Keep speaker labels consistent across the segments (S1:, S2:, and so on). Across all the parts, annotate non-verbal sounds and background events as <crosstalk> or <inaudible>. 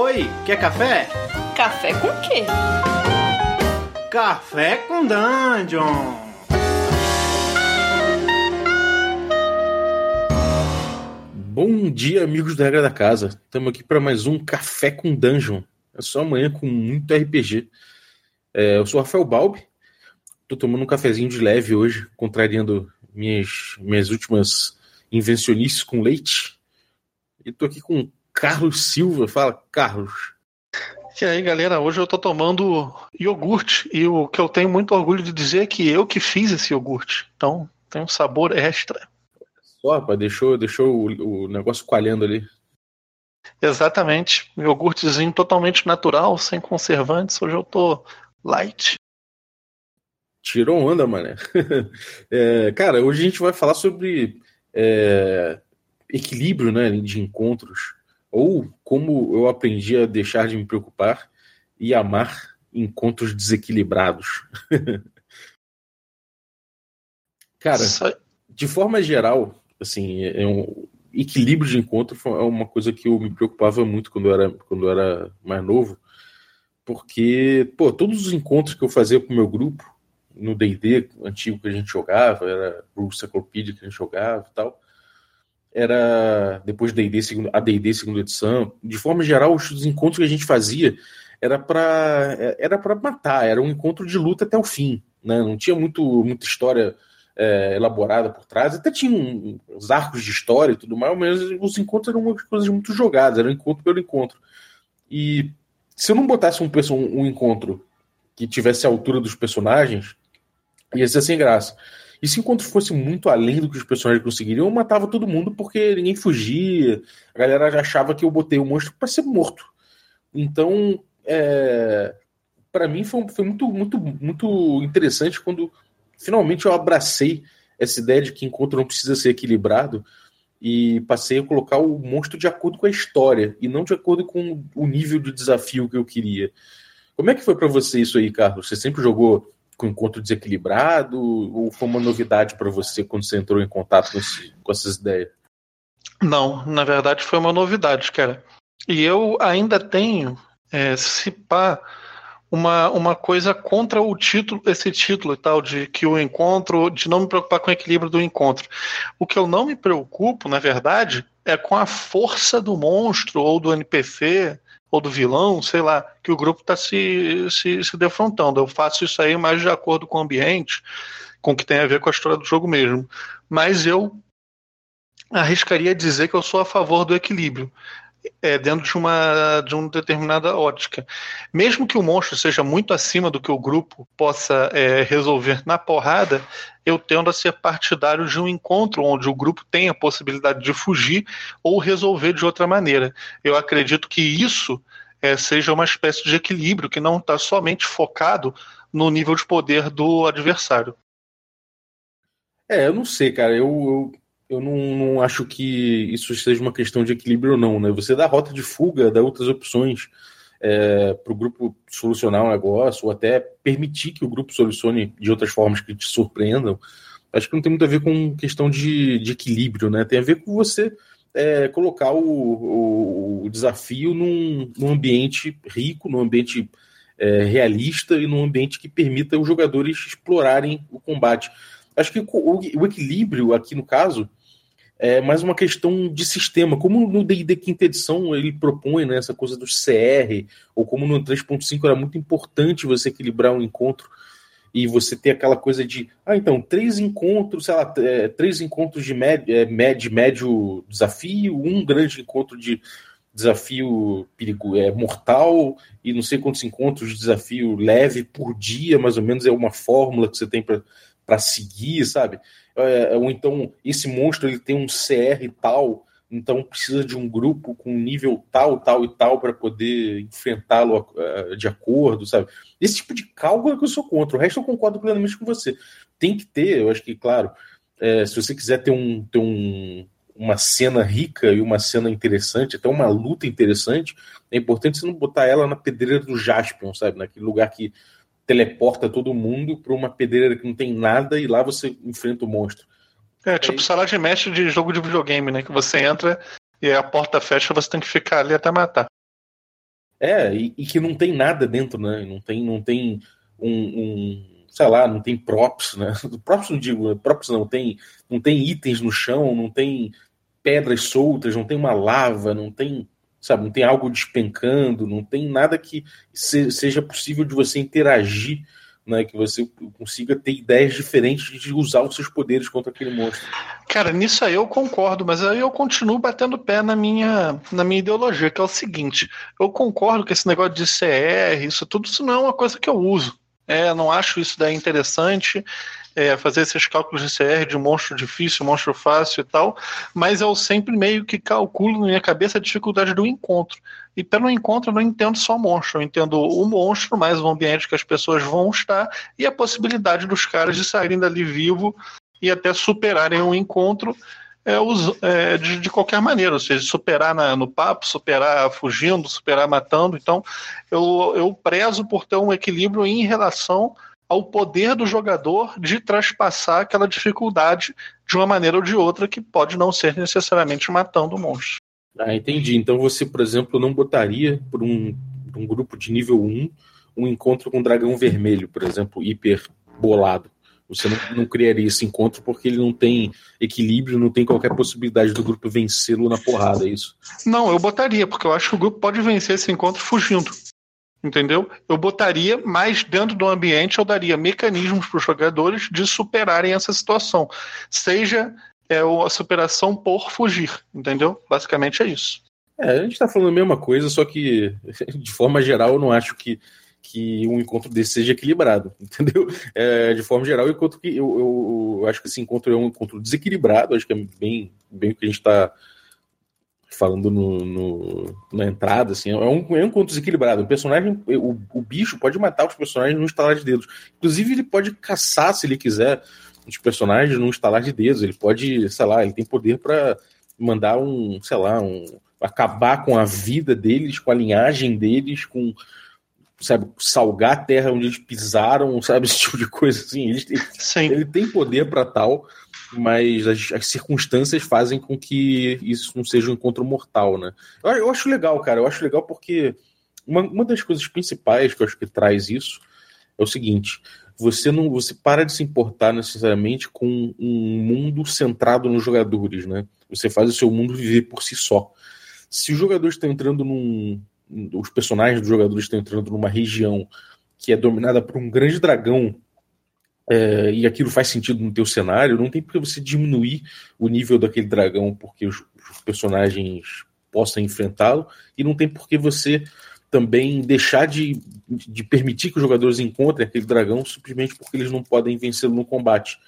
S1: Oi, quer café?
S2: Café com quê?
S1: Café com Dungeon!
S3: Bom dia, amigos da Regra da Casa. Estamos aqui para mais um Café com Dungeon. É só amanhã com muito RPG. É, eu sou Rafael Balbi. Estou tomando um cafezinho de leve hoje, contrariando minhas, minhas últimas invencionices com leite. E estou aqui com Carlos Silva. Fala, Carlos.
S4: E aí, galera, hoje eu tô tomando iogurte e o que eu tenho muito orgulho de dizer é que eu que fiz esse iogurte. Então, tem um sabor extra.
S3: Só, rapaz, deixou, deixou o, o negócio coalhando ali.
S4: Exatamente. Iogurtezinho totalmente natural, sem conservantes. Hoje eu tô light.
S3: Tirou onda, mané. <laughs> é, cara, hoje a gente vai falar sobre é, equilíbrio né, de encontros ou como eu aprendi a deixar de me preocupar e amar encontros desequilibrados. <laughs> Cara, de forma geral, assim, é um equilíbrio de encontro é uma coisa que eu me preocupava muito quando eu era, quando eu era mais novo, porque, pô, todos os encontros que eu fazia com o meu grupo, no D&D antigo que a gente jogava, era o Cyclopedia que a gente jogava e tal, era depois da D&D a D&D segunda edição, de forma geral os encontros que a gente fazia era para era para matar, era um encontro de luta até o fim, né? Não tinha muito muita história é, elaborada por trás, até tinha um, uns arcos de história e tudo mais, mas os encontros eram coisas muito jogadas, era um encontro pelo encontro. E se eu não botasse um, um, um encontro que tivesse a altura dos personagens, ia ser sem graça. E se o encontro fosse muito além do que os personagens conseguiriam, eu matava todo mundo porque ninguém fugia. A galera já achava que eu botei o monstro para ser morto. Então, é, para mim foi, foi, muito, muito, muito interessante quando finalmente eu abracei essa ideia de que encontro não precisa ser equilibrado e passei a colocar o monstro de acordo com a história e não de acordo com o nível de desafio que eu queria. Como é que foi para você isso aí, Carlos? Você sempre jogou com encontro desequilibrado? Ou foi uma novidade para você quando você entrou em contato com, esse, com essas ideias?
S4: Não, na verdade foi uma novidade, cara. E eu ainda tenho, é, se pá, uma, uma coisa contra o título, esse título e tal, de que o encontro, de não me preocupar com o equilíbrio do encontro. O que eu não me preocupo, na verdade, é com a força do monstro ou do NPC ou do vilão, sei lá, que o grupo está se, se, se defrontando. Eu faço isso aí mais de acordo com o ambiente, com o que tem a ver com a história do jogo mesmo. Mas eu arriscaria dizer que eu sou a favor do equilíbrio. É, dentro de uma, de uma determinada ótica. Mesmo que o monstro seja muito acima do que o grupo possa é, resolver na porrada, eu tendo a ser partidário de um encontro onde o grupo tem a possibilidade de fugir ou resolver de outra maneira. Eu acredito que isso é, seja uma espécie de equilíbrio que não está somente focado no nível de poder do adversário.
S3: É, eu não sei, cara. Eu, eu, eu não, não, acho que isso seja uma questão de equilíbrio ou não, né? Você dá rota de fuga, dá outras opções é, para o grupo solucionar um negócio, ou até permitir que o grupo solucione de outras formas que te surpreendam, acho que não tem muito a ver com questão de, de equilíbrio, né? Tem a ver com você é, colocar o, o, o desafio num, num, ambiente rico, num ambiente é, realista e num ambiente que permita os jogadores explorarem o combate. Acho que o, o equilíbrio aqui no caso é mais uma questão de sistema. Como no D&D quinta edição ele propõe né, essa coisa do CR, ou como no 3.5 era muito importante você equilibrar um encontro e você ter aquela coisa de, ah, então, três encontros, sei lá, é, três encontros de médio, é, médio, desafio, um grande encontro de desafio perigo, é, mortal e não sei quantos encontros de desafio leve por dia, mais ou menos, é uma fórmula que você tem para seguir, sabe? é, ou então esse monstro ele tem um CR tal, então precisa de um grupo com nível tal, tal e tal para poder enfrentá-lo uh, de acordo, sabe? Esse tipo de cálculo é que eu sou contra. O resto eu concordo plenamente com você. Tem que ter, eu acho que, claro, é, se você quiser ter, um, ter um, uma cena rica e uma cena interessante, até uma luta interessante, é importante você não botar ela na pedreira do Jaspion, sabe? Naquele lugar que teleporta todo mundo para uma pedreira que não tem nada e lá você enfrenta o monstro.
S4: É, tipo sala de mestre de jogo de videogame, né? Que você entra e a porta fecha, você tem que ficar ali até matar.
S3: É, e, e, que não tem nada dentro, né? Não tem, não tem um, um sei lá, não tem props, né? <laughs> Props não digo, props não tem, não tem itens no chão, não tem pedras soltas, não tem uma lava, não tem, sabe, não tem algo despencando, não tem nada que se, seja possível de você interagir né, que você consiga ter ideias diferentes de usar os seus poderes contra aquele monstro.
S4: Cara, nisso aí eu concordo, mas aí eu continuo batendo pé na minha, na minha ideologia, que é o seguinte: eu concordo que esse negócio de CR, isso tudo, isso não é uma coisa que eu uso. É, não acho isso daí interessante é, fazer esses cálculos de CR de monstro difícil, monstro fácil e tal, mas eu sempre meio que calculo na minha cabeça a dificuldade do encontro. E pelo encontro eu não entendo só monstro, eu entendo o monstro, mais o ambiente que as pessoas vão estar e a possibilidade dos caras de saírem dali vivo e até superarem o encontro é, é, de, de, qualquer maneira, ou seja, superar na, no papo, superar fugindo, superar matando. Então, eu, eu prezo por ter um equilíbrio em relação ao poder do jogador de traspassar aquela dificuldade de uma maneira ou de outra que pode não ser necessariamente matando o monstro.
S3: Ah, entendi. Então você, por exemplo, não botaria por um, um grupo de nível 1 um encontro com um dragão vermelho, por exemplo, hiper bolado. Você não, não, criaria esse encontro porque ele não tem equilíbrio, não tem qualquer possibilidade do grupo vencê-lo na porrada, é isso?
S4: Não, eu botaria, porque eu acho que o grupo pode vencer esse encontro fugindo entendeu? Eu botaria mais dentro do ambiente, eu daria mecanismos para os jogadores de superarem essa situação, seja é, a superação por fugir, entendeu? Basicamente é isso.
S3: É, a gente está falando a mesma coisa, só que <laughs> de forma geral eu não acho que que um encontro desse seja equilibrado, <laughs> entendeu? É, de forma geral, eu, encontro eu, eu, eu, acho que esse encontro é um encontro desequilibrado, acho que é bem, bem o que a gente está falando no, no, na entrada, assim, é um, é um conto desequilibrado. O personagem, o, o bicho pode matar os personagens no estalar de dedos. Inclusive, ele pode caçar, se ele quiser, os personagens num estalar de dedos. Ele pode, sei lá, ele tem poder para mandar um, sei lá, um acabar com a vida deles, com a linhagem deles, com sabe, salgar a terra onde eles pisaram, sabe, <laughs> esse tipo de coisa assim. Ele, ele tem poder para tal mas as, as, circunstâncias fazem com que isso não seja um encontro mortal, né? Eu, eu acho legal, cara, eu acho legal porque uma, uma das coisas principais que eu acho que traz isso é o seguinte: você não você para de se importar necessariamente com um mundo centrado nos jogadores, né? Você faz o seu mundo viver por si só. Se os jogadores estão entrando num. Os personagens dos jogadores estão entrando numa região que é dominada por um grande dragão é, e aquilo faz sentido no teu cenário, não tem por que você diminuir o nível daquele dragão porque os, os personagens possam enfrentá-lo, e não tem por que você também deixar de, de permitir que os jogadores encontrem aquele dragão simplesmente porque eles não podem vencê-lo no combate.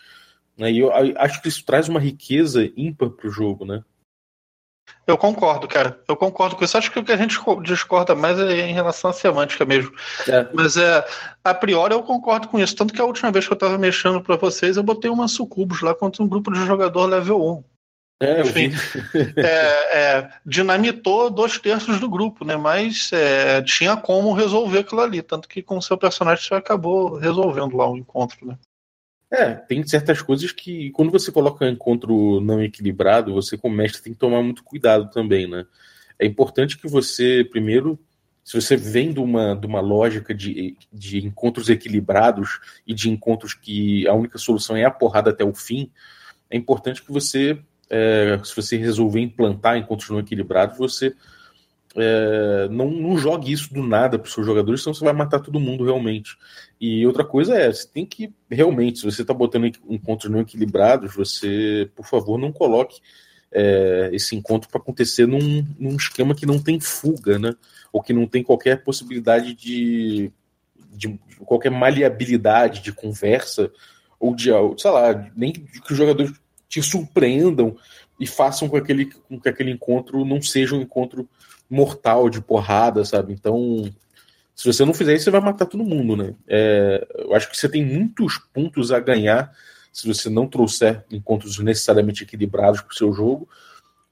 S3: Né? E eu acho que isso traz uma riqueza ímpar para o jogo, né?
S4: Eu concordo, cara. Eu concordo com isso. Acho que o que a gente discorda mais é em relação à semântica mesmo. É. Mas é, a priori eu concordo com isso. Tanto que a última vez que eu estava mexendo para vocês, eu botei uma sucubus lá contra um grupo de jogador level 1. É, Enfim, <laughs> é, é, dinamitou dois terços do grupo, né? Mas é, tinha como resolver aquilo ali. Tanto que com o seu personagem você acabou resolvendo lá o encontro, né?
S3: É, tem certas coisas que, quando você coloca um encontro não equilibrado, você, como mestre, tem que tomar muito cuidado também, né? É importante que você, primeiro, se você vem de uma, de uma lógica de, de encontros equilibrados e de encontros que a única solução é a porrada até o fim, é importante que você, é, se você resolver implantar encontros não equilibrados, você é, não, não jogue isso do nada para os seus jogadores, senão você vai matar todo mundo realmente. E outra coisa é, você tem que realmente, se você está botando encontros não equilibrados, você, por favor, não coloque é, esse encontro para acontecer num, num, esquema que não tem fuga, né? Ou que não tem qualquer possibilidade de, de qualquer maleabilidade de conversa, ou de, sei lá, nem que os jogadores te surpreendam e façam com, aquele, com que aquele encontro não seja um encontro mortal de porrada, sabe? Então, se você não fizer isso, você vai matar todo mundo, né? É, eu acho que você tem muitos pontos a ganhar se você não trouxer encontros necessariamente equilibrados para o seu jogo,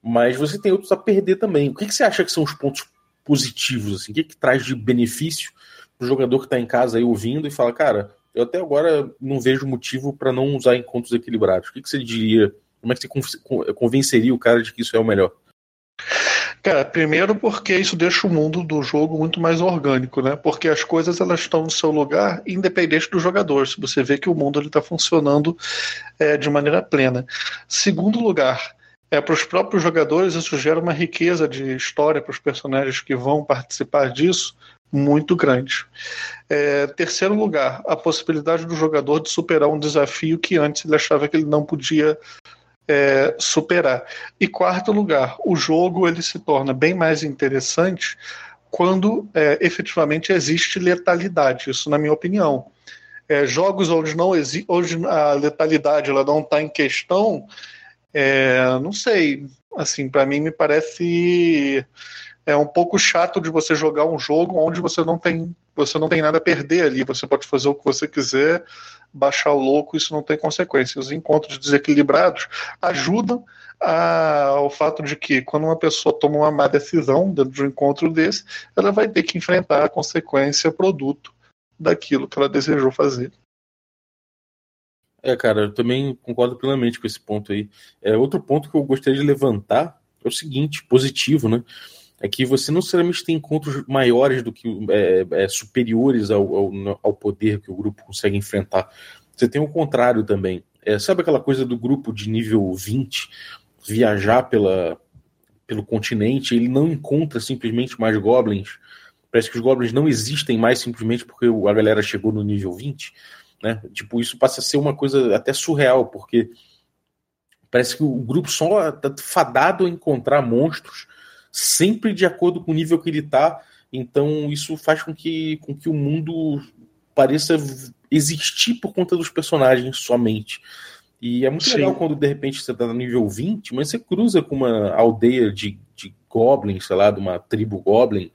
S3: mas você tem outros a perder também. O que, que você acha que são os pontos positivos? Assim? O que, que traz de benefício para o jogador que está em casa aí ouvindo e fala, cara, eu até agora não vejo motivo para não usar encontros equilibrados. O que, que você diria? Como é que você convenceria o cara de que isso é o melhor?
S4: Cara, primeiro porque isso deixa o mundo do jogo muito mais orgânico, né? Porque as coisas elas estão no seu lugar, independente do jogador. Se você vê que o mundo está funcionando é, de maneira plena. Segundo lugar, é para os próprios jogadores isso gera uma riqueza de história para os personagens que vão participar disso muito grande. É, terceiro lugar, a possibilidade do jogador de superar um desafio que antes ele achava que ele não podia é, superar. E quarto lugar, o jogo ele se torna bem mais interessante quando é, efetivamente existe letalidade. Isso, na minha opinião. É, jogos onde não existe, hoje a letalidade ela não está em questão, é, não sei. Assim, para mim me parece é um pouco chato de você jogar um jogo onde você não tem você não tem nada a perder ali. Você pode fazer o que você quiser baixar o louco, isso não tem consequência. Os encontros desequilibrados ajudam a, ao fato de que quando uma pessoa toma uma má decisão dentro de um encontro desse, ela vai ter que enfrentar a consequência produto daquilo que ela desejou fazer.
S3: É, cara, eu também concordo plenamente com esse ponto aí. É, outro ponto que eu gostaria de levantar é o seguinte, positivo, né? É que você não necessariamente tem encontros maiores do que é, é, superiores ao, ao, ao, poder que o grupo consegue enfrentar. Você tem o contrário também. É, sabe aquela coisa do grupo de nível 20 viajar pela, pelo continente? Ele não encontra simplesmente mais goblins. Parece que os goblins não existem mais simplesmente porque a galera chegou no nível 20. Né? Tipo, isso passa a ser uma coisa até surreal, porque parece que o grupo só está fadado a encontrar monstros sempre de acordo com o nível que ele está. Então, isso faz com que, com que o mundo pareça existir por conta dos personagens somente. E é muito Sim. legal quando de repente você está no nível 20, mas você cruza com uma aldeia de, de goblins, sei lá, de uma tribo goblin,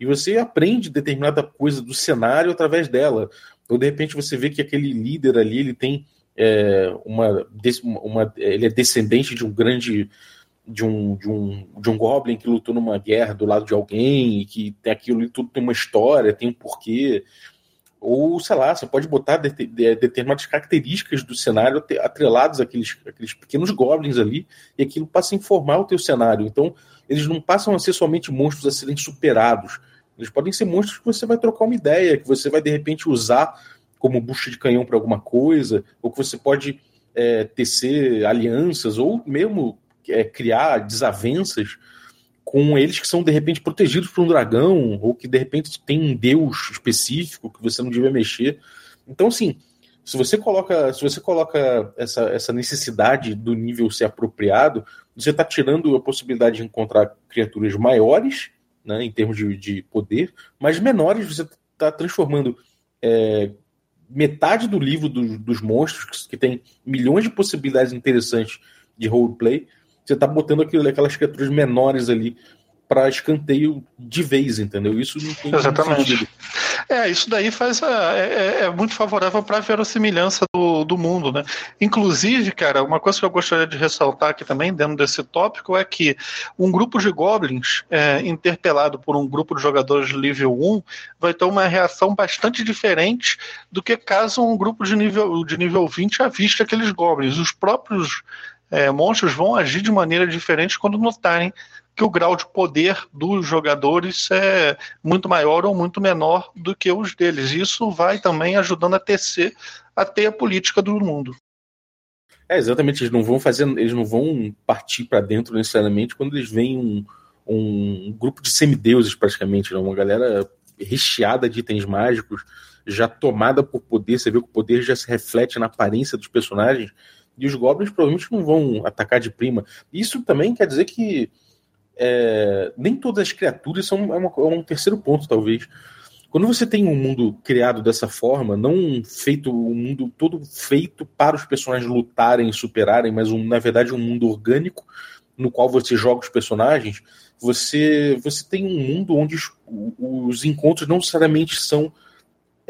S3: e você aprende determinada coisa do cenário através dela. Ou de repente você vê que aquele líder ali ele tem é, uma, uma, ele é descendente de um grande de um, de um, de um Goblin que lutou numa guerra do lado de alguém e que tem aquilo e tudo tem uma história, tem um porquê. Ou, sei lá, você pode botar de, de, determinadas características do cenário atreladas àqueles, àqueles pequenos goblins ali, e aquilo passa a informar o teu cenário. Então, eles não passam a ser somente monstros a serem superados. Eles podem ser monstros que você vai trocar uma ideia, que você vai de repente usar como bucha de canhão para alguma coisa, ou que você pode é, tecer alianças, ou mesmo é, criar desavenças com eles que são de repente protegidos por um dragão ou que de repente tem um deus específico que você não devia mexer. Então, assim, se você coloca, se você coloca essa, essa necessidade do nível ser apropriado, você está tirando a possibilidade de encontrar criaturas maiores, né, em termos de, de poder, mas menores. Você está transformando é, metade do livro do, dos monstros, que tem milhões de possibilidades interessantes de roleplay, você tá botando aquilo, aquelas criaturas menores ali para escanteio de vez, entendeu? Isso não tem
S4: Exatamente. Sentido. É, isso daí faz a, é, é, é, muito favorável para a verossimilhança do, do mundo, né? Inclusive, cara, uma coisa que eu gostaria de ressaltar aqui também, dentro desse tópico, é que um grupo de goblins é, interpelado por um grupo de jogadores de nível 1 vai ter uma reação bastante diferente do que caso um grupo de nível, de nível 20 aviste aqueles goblins. Os próprios é, monstros vão agir de maneira diferente quando notarem que o grau de poder dos jogadores é muito maior ou muito menor do que os deles. Isso vai também ajudando a tecer a teia política do mundo.
S3: É, exatamente, eles não vão fazer, eles não vão partir para dentro necessariamente quando eles veem um, um grupo de semideuses praticamente, né? uma galera recheada de itens mágicos, já tomada por poder, você vê que o poder já se reflete na aparência dos personagens, e os goblins provavelmente não vão atacar de prima. Isso também quer dizer que é, nem todas as criaturas são é, uma, é um terceiro ponto, talvez. Quando você tem um mundo criado dessa forma, não feito um mundo todo feito para os personagens lutarem e superarem, mas um, na verdade um mundo orgânico no qual você joga os personagens, você você tem um mundo onde os, os encontros não necessariamente são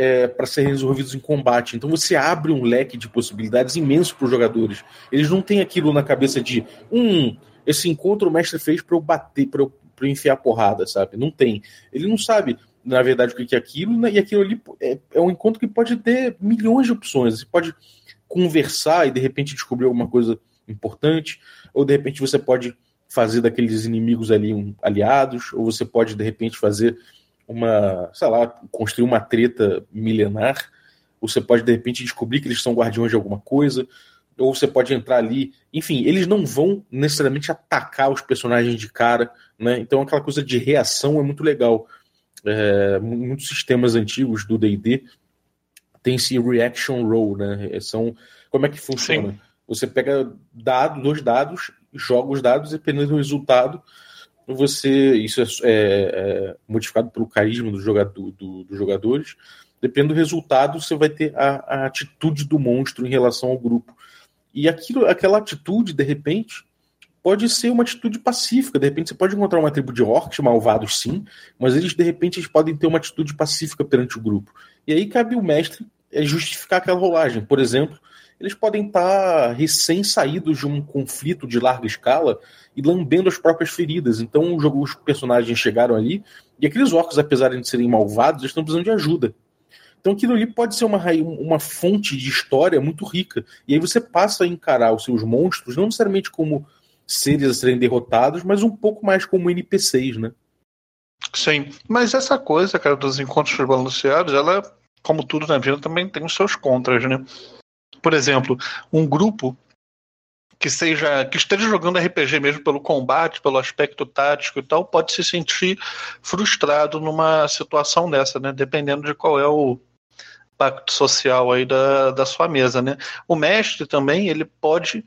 S3: é, para serem resolvidos em combate. Então você abre um leque de possibilidades imenso para os jogadores. Eles não têm aquilo na cabeça de hum, esse encontro o mestre fez para eu bater, para eu, eu enfiar porrada, sabe? Não tem. Ele não sabe, na verdade, o que é aquilo, né? e aquilo ali é, é um encontro que pode ter milhões de opções. Você pode conversar e de repente descobrir alguma coisa importante, ou de repente você pode fazer daqueles inimigos ali um, aliados, ou você pode de repente fazer uma, sei lá, construir uma treta milenar, ou você pode de repente descobrir que eles são guardiões de alguma coisa, ou você pode entrar ali. Enfim, eles não vão necessariamente atacar os personagens de cara, né? Então aquela coisa de reação é muito legal. É, muitos sistemas antigos do D&D tem esse reaction roll, né? É, são como é que funciona? Sim. Você pega dados, dois dados, joga os dados, e dependendo do resultado, você isso é, é, é modificado pelo carisma do jogador, do, dos jogadores. Dependendo do resultado, você vai ter a, a atitude do monstro em relação ao grupo. E aquilo, aquela atitude, de repente, pode ser uma atitude pacífica. De repente, você pode encontrar uma tribo de orcs malvados, sim, mas eles, de repente, eles podem ter uma atitude pacífica perante o grupo. E aí cabe o mestre é, justificar aquela rolagem. Por exemplo, eles podem estar recém-saídos de um conflito de larga escala e lambendo as próprias feridas. Então, os personagens chegaram ali e aqueles orcs, apesar de serem malvados, estão precisando de ajuda. Então aquilo ali pode ser uma, uma fonte de história muito rica. E aí você passa a encarar os seus monstros, não necessariamente como seres a serem derrotados, mas um pouco mais como NPCs, né?
S4: Sim, mas essa coisa, cara, dos encontros balanceados, ela, como tudo na vida, também tem os seus contras, né? Por exemplo, um grupo que seja que esteja jogando RPG mesmo pelo combate, pelo aspecto tático e tal, pode se sentir frustrado numa situação dessa, né? Dependendo de qual é o, impacto social aí da, da sua mesa, né? O mestre também, ele pode,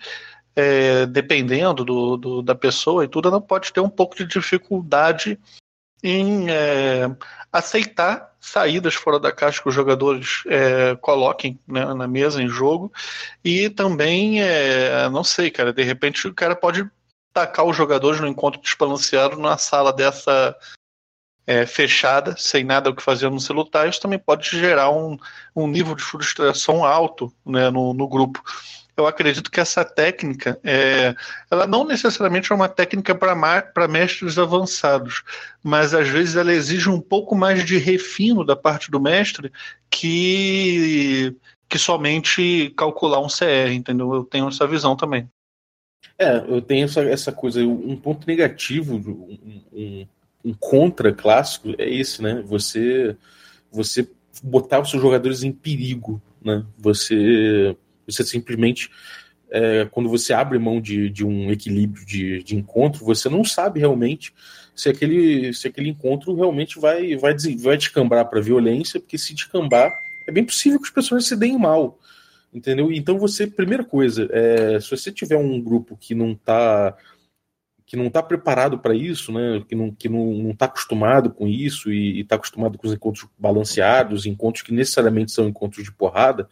S4: é, dependendo do, do, da pessoa e tudo, ela pode ter um pouco de dificuldade em é, aceitar saídas fora da caixa que os jogadores é, coloquem né, na mesa em jogo e também é, não sei cara de repente o cara pode tacar os jogadores no encontro desbalanceado numa sala dessa é, fechada, sem nada o que fazer no celular, isso também pode gerar um, um nível de frustração alto né, no, no grupo. Eu acredito que essa técnica, é, ela não necessariamente é uma técnica para mestres avançados, mas às vezes ela exige um pouco mais de refino da parte do mestre que, que somente calcular um CR, entendeu? Eu tenho essa visão também.
S3: É, eu tenho essa, essa coisa, um ponto negativo, um, um um contra clássico é esse, né? Você você botar os seus jogadores em perigo, né? Você você simplesmente é, quando você abre mão de, de um equilíbrio de, de encontro, você não sabe realmente se aquele, se aquele encontro realmente vai, vai, vai descambar para violência, porque se descambar, é bem possível que as pessoas se deem mal. Entendeu? Então você, primeira coisa, é, se você tiver um grupo que não está que não está preparado para isso, né, que não está que não, não tá acostumado com isso e está acostumado com os encontros balanceados, encontros que necessariamente são encontros de porrada,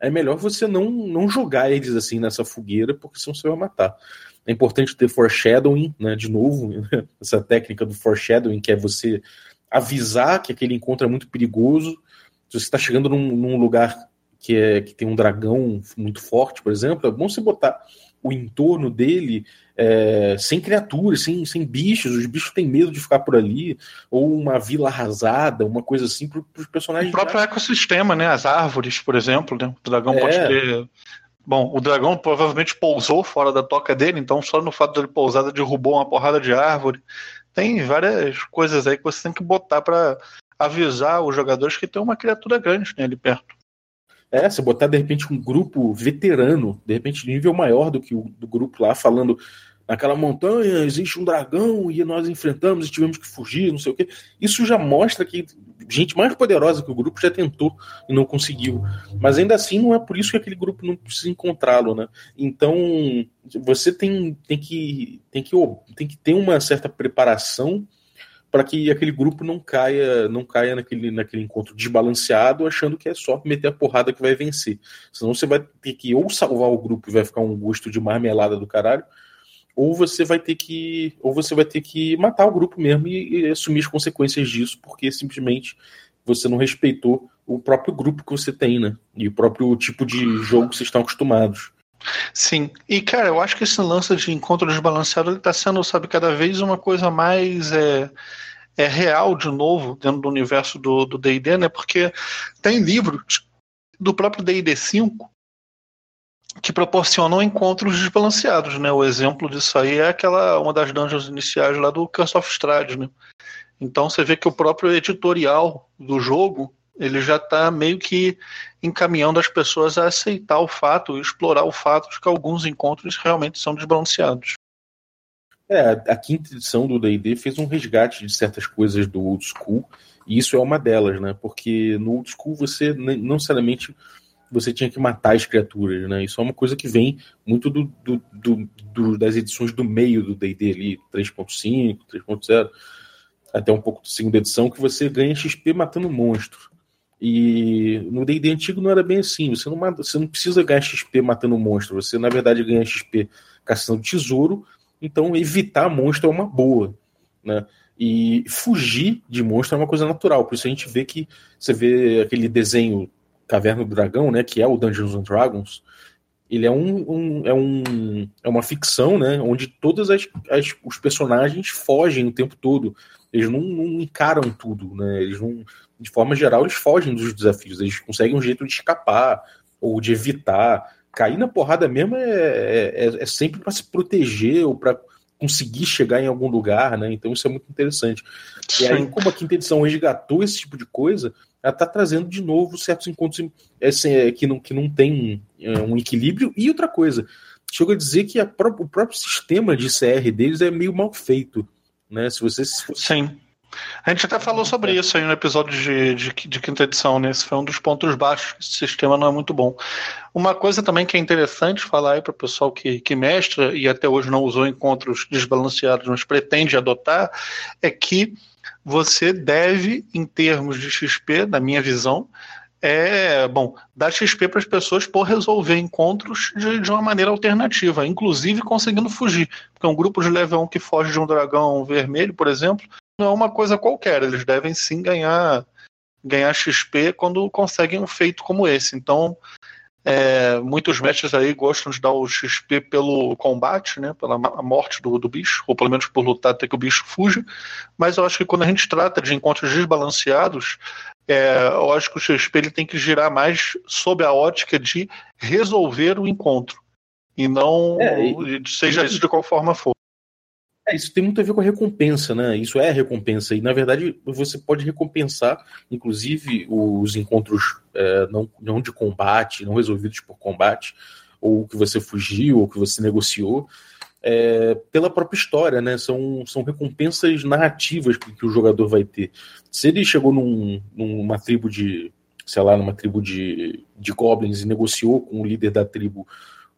S3: é melhor você não, não jogar eles assim nessa fogueira, porque senão você vai matar. É importante ter foreshadowing, né, de novo, <laughs> essa técnica do foreshadowing, que é você avisar que aquele encontro é muito perigoso. Se você está chegando num, num lugar que, é, que tem um dragão muito forte, por exemplo, é bom você botar o entorno dele é, sem criaturas, sem, sem bichos, os bichos têm medo de ficar por ali, ou uma vila arrasada, uma coisa assim para os personagens.
S4: O próprio ecossistema, né? As árvores, por exemplo, né? o dragão é. pode ter. Bom, o dragão provavelmente pousou fora da toca dele, então só no fato dele pousar derrubou uma porrada de árvore. Tem várias coisas aí que você tem que botar para avisar os jogadores que tem uma criatura grande né, ali perto.
S3: É, você botar de repente um grupo veterano, de repente nível maior do que o do grupo lá, falando naquela montanha existe um dragão e nós enfrentamos e tivemos que fugir, não sei o quê. Isso já mostra que gente mais poderosa que o grupo já tentou e não conseguiu. Mas ainda assim não é por isso que aquele grupo não precisa encontrá-lo, né? Então você tem, tem, que, tem, que, tem que ter uma certa preparação para que aquele grupo não caia não caia naquele, naquele encontro desbalanceado, achando que é só meter a porrada que vai vencer. Senão você vai ter que ou salvar o grupo e vai ficar um gosto de marmelada do caralho, ou você vai ter que ou você vai ter que matar o grupo mesmo e, e assumir as consequências disso, porque simplesmente você não respeitou o próprio grupo que você tem, né? E o próprio tipo de jogo que vocês estão acostumados.
S4: Sim, e cara, eu acho que esse lance de encontro desbalanceado ele tá sendo, sabe, cada vez uma coisa mais é, é real de novo dentro do universo do D&D, né? Porque tem livros do próprio D&D 5 que proporcionam encontros desbalanceados, né? O exemplo disso aí é aquela uma das dungeons iniciais lá do Curse of Strahd, né? Então você vê que o próprio editorial do jogo ele já está meio que encaminhando as pessoas a aceitar o fato, explorar o fato de que alguns encontros realmente são desbalanceados.
S3: É, a quinta edição do D&D fez um resgate de certas coisas do old school, e isso é uma delas, né? Porque no old school você não necessariamente você tinha que matar as criaturas, né? Isso é uma coisa que vem muito do, do, do, do das edições do meio do D&D ali, 3.5, 3.0, até um pouco da segunda edição, que você ganha XP matando monstro. E no D&D antigo não era bem assim, você não, mata, você não precisa ganhar XP matando monstro, você na verdade ganha XP caçando tesouro, então evitar monstro é uma boa, né? E fugir de monstro é uma coisa natural, por isso a gente vê que você vê aquele desenho Caverna do Dragão, né, que é o Dungeons and Dragons, ele é um, um, é, um é uma ficção, né, onde todos as, as, os personagens fogem o tempo todo. Eles não, não, encaram tudo, né? Eles não, de forma geral, eles fogem dos desafios. Eles conseguem um jeito de escapar ou de evitar. Cair na porrada mesmo é, é, é, é sempre para se proteger ou para conseguir chegar em algum lugar, né? Então isso é muito interessante. Sim. E aí, como a quinta edição resgatou esse tipo de coisa, ela está trazendo de novo certos encontros assim, é, que, não, que não tem é, um equilíbrio. E outra coisa, chega a dizer que pró o próprio sistema de CR deles é meio mal feito. Né? Se você.
S4: Sim. A gente até falou sobre isso aí no episódio de, de, de, quinta edição, né? Esse foi um dos pontos baixos, esse sistema não é muito bom. Uma coisa também que é interessante falar aí para o pessoal que, que mestra e até hoje não usou encontros desbalanceados, mas pretende adotar, é que você deve, em termos de XP, na minha visão, é bom dar XP para as pessoas por resolver encontros de, de, uma maneira alternativa, inclusive conseguindo fugir. Porque um grupo de level 1 que foge de um dragão vermelho, por exemplo, não é uma coisa qualquer. Eles devem sim ganhar ganhar XP quando conseguem um feito como esse. Então, é, muitos mestres aí gostam de dar o XP pelo combate, né? Pela morte do, do bicho, ou pelo menos por lutar até que o bicho fuja. Mas eu acho que quando a gente trata de encontros desbalanceados, é, eu acho que o XP ele tem que girar mais sob a ótica de resolver o encontro. E não é, e... seja isso de qual forma for.
S3: É, isso tem muito a ver com a recompensa, né? Isso é recompensa. E, na verdade, você pode recompensar, inclusive, os encontros é, não, não de combate, não resolvidos por combate, ou que você fugiu, ou que você negociou, é, pela própria história, né? São, são recompensas narrativas que, o jogador vai ter. Se ele chegou num, numa tribo de, sei lá, numa tribo de, de goblins e negociou com o líder da tribo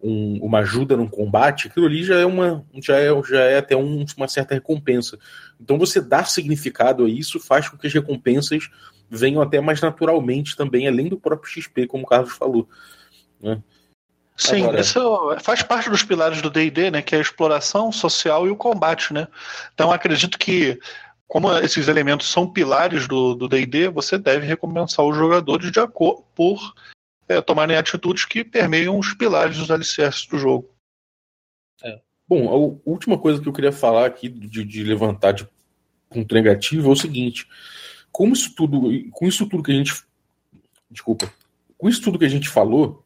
S3: um, uma ajuda num combate, aquilo ali já é uma já é, já é até um, uma certa recompensa. Então você dar significado a isso faz com que as recompensas venham até mais naturalmente também, além do próprio XP, como o Carlos falou. Né?
S4: Sim, Agora... isso faz parte dos pilares do D&D, né, que é a exploração social e o combate, né? Então acredito que como esses elementos são pilares do D&D, você deve recompensar os jogadores de acordo por é, tomarem atitudes que permeiam os pilares dos alicerces do jogo.
S3: É. Bom, a última coisa que eu queria falar aqui de, de levantar de ponto negativo é o seguinte: como isso tudo, com isso tudo que a gente, desculpa, com isso tudo que a gente falou,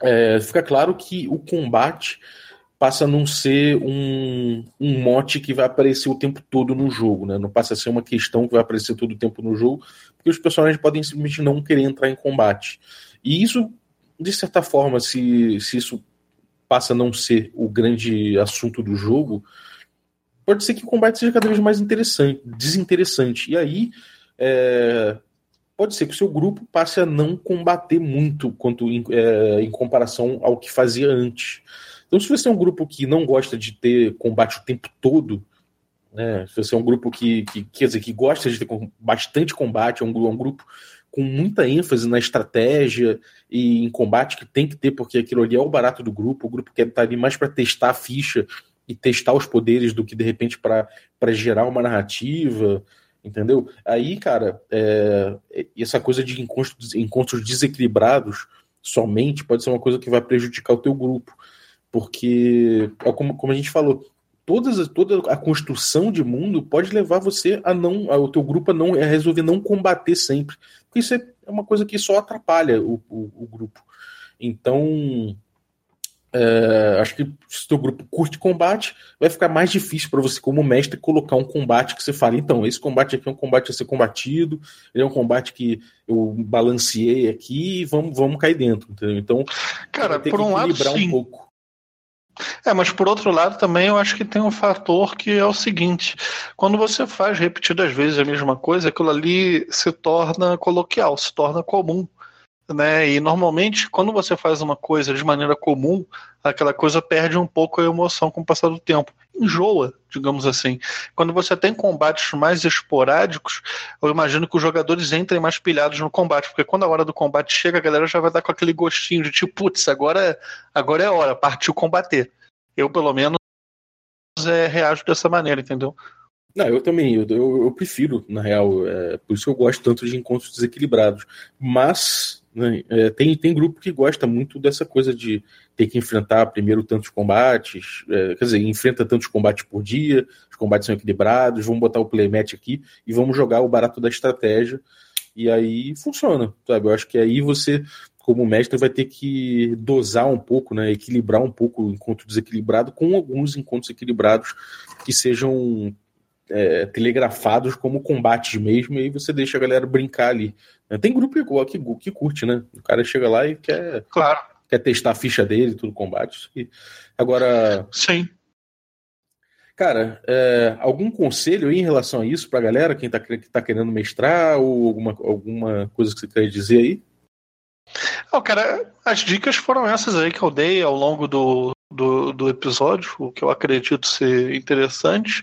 S3: é, fica claro que o combate passa a não ser um, um mote que vai aparecer o tempo todo no jogo, né? Não passa a ser uma questão que vai aparecer todo o tempo no jogo, porque os personagens podem simplesmente não querer entrar em combate. E isso, de certa forma, se, se isso passa a não ser o grande assunto do jogo, pode ser que o combate seja cada vez mais interessante, desinteressante. E aí é, pode ser que o seu grupo passe a não combater muito quanto em, é, em comparação ao que fazia antes. Então, se você é um grupo que não gosta de ter combate o tempo todo, né, se você é um grupo que, que quer dizer que gosta de ter bastante combate, é um, é um grupo com muita ênfase na estratégia e em combate que tem que ter, porque aquilo ali é o barato do grupo. O grupo quer estar ali mais para testar a ficha e testar os poderes do que de repente para gerar uma narrativa, entendeu? Aí, cara, é, essa coisa de encontros, encontros desequilibrados somente pode ser uma coisa que vai prejudicar o teu grupo, porque, é como, como a gente falou, todas, toda a construção de mundo pode levar você a não, o teu grupo a não a resolver não combater sempre, porque isso é uma coisa que só atrapalha o, o, o grupo. Então, é, acho que se o teu grupo curte combate, vai ficar mais difícil para você, como mestre, colocar um combate que você fala, então, esse combate aqui é um combate a ser combatido, ele é um combate que eu balanceei aqui e vamos, vamos cair dentro, entendeu? Então,
S4: cara, por um lado, sim. Um pouco. É, mas por outro lado também eu acho que tem um fator que é o seguinte: quando você faz repetidas vezes a mesma coisa, aquilo ali se torna coloquial, se torna comum né? E normalmente, quando você faz uma coisa de maneira comum, aquela coisa perde um pouco a emoção com o passar do tempo. Enjoa, digamos assim. Quando você tem combates mais esporádicos, eu imagino que os jogadores entrem mais pilhados no combate, porque quando a hora do combate chega, a galera já vai dar com aquele gostinho de tipo, putz, agora, agora é hora, partiu combater. Eu, pelo menos, é, reajo dessa maneira, entendeu?
S3: Não, eu também, eu, eu, eu prefiro, na real, é, por isso que eu gosto tanto de encontros desequilibrados. Mas né? É, tem, tem grupo que gosta muito dessa coisa de ter que enfrentar primeiro tantos combates, é, quer dizer, enfrenta tantos combates por dia, os combates são equilibrados, vamos botar o playmatch aqui e vamos jogar o barato da estratégia. E aí funciona, sabe? Eu acho que aí você, como mestre, vai ter que dosar um pouco, né? Equilibrar um pouco o encontro desequilibrado com alguns encontros equilibrados que sejam é, telegrafados como combates mesmo, e aí você deixa a galera brincar ali. Tem grupo igual que, que curte, né? O cara chega lá e quer,
S4: claro.
S3: quer testar a ficha dele, tudo combate. E agora.
S4: Sim.
S3: Cara, é, algum conselho aí em relação a isso pra galera, quem tá, que tá querendo mestrar, ou alguma, alguma coisa que você quer dizer aí?
S4: Não, cara, as dicas foram essas aí que eu dei ao longo do, do, do episódio, o que eu acredito ser interessante.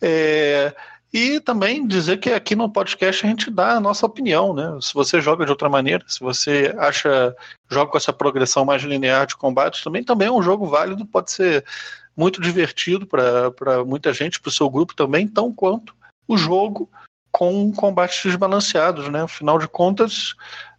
S4: É, e também dizer que aqui no podcast a gente dá a nossa opinião, né? Se você joga de outra maneira, se você acha joga com essa progressão mais linear de combate, também também é um jogo válido, pode ser muito divertido para muita gente, para o seu grupo também, tão quanto o jogo com combates desbalanceados, né? Afinal de contas,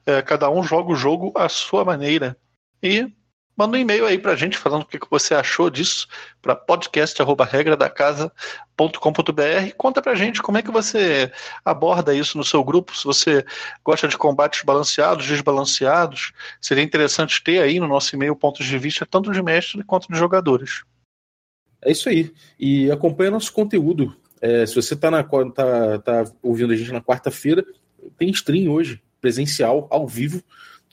S4: é, cada um joga o jogo à sua maneira. E Manda um e-mail aí pra gente falando o que você achou disso para podcast@regradacasa.com.br. Conta pra gente como é que você aborda isso no seu grupo, se você gosta de combates balanceados, desbalanceados. Seria interessante ter aí no nosso e-mail pontos de vista tanto de mestre quanto de jogadores.
S3: É isso aí. E acompanha nosso conteúdo. É, se você está tá, tá ouvindo a gente na quarta-feira, tem stream hoje, presencial, ao vivo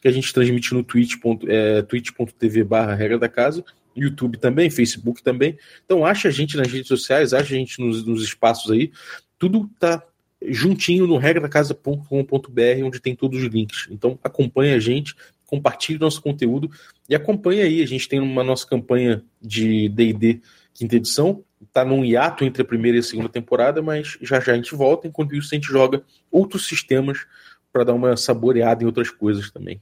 S3: que a gente transmite no twitch.tv é, barra regra da casa, YouTube também, Facebook também. Então acha a gente nas redes sociais, acha a gente nos, nos espaços aí. Tudo tá juntinho no regradacasa.com.br, onde tem todos os links. Então acompanha a gente, compartilhe nosso conteúdo e acompanha aí. A gente tem uma nossa campanha de D&D quinta edição, tá num hiato entre a primeira e a segunda temporada, mas já já a gente volta, enquanto isso a gente joga outros sistemas para dar uma saboreada em outras coisas também.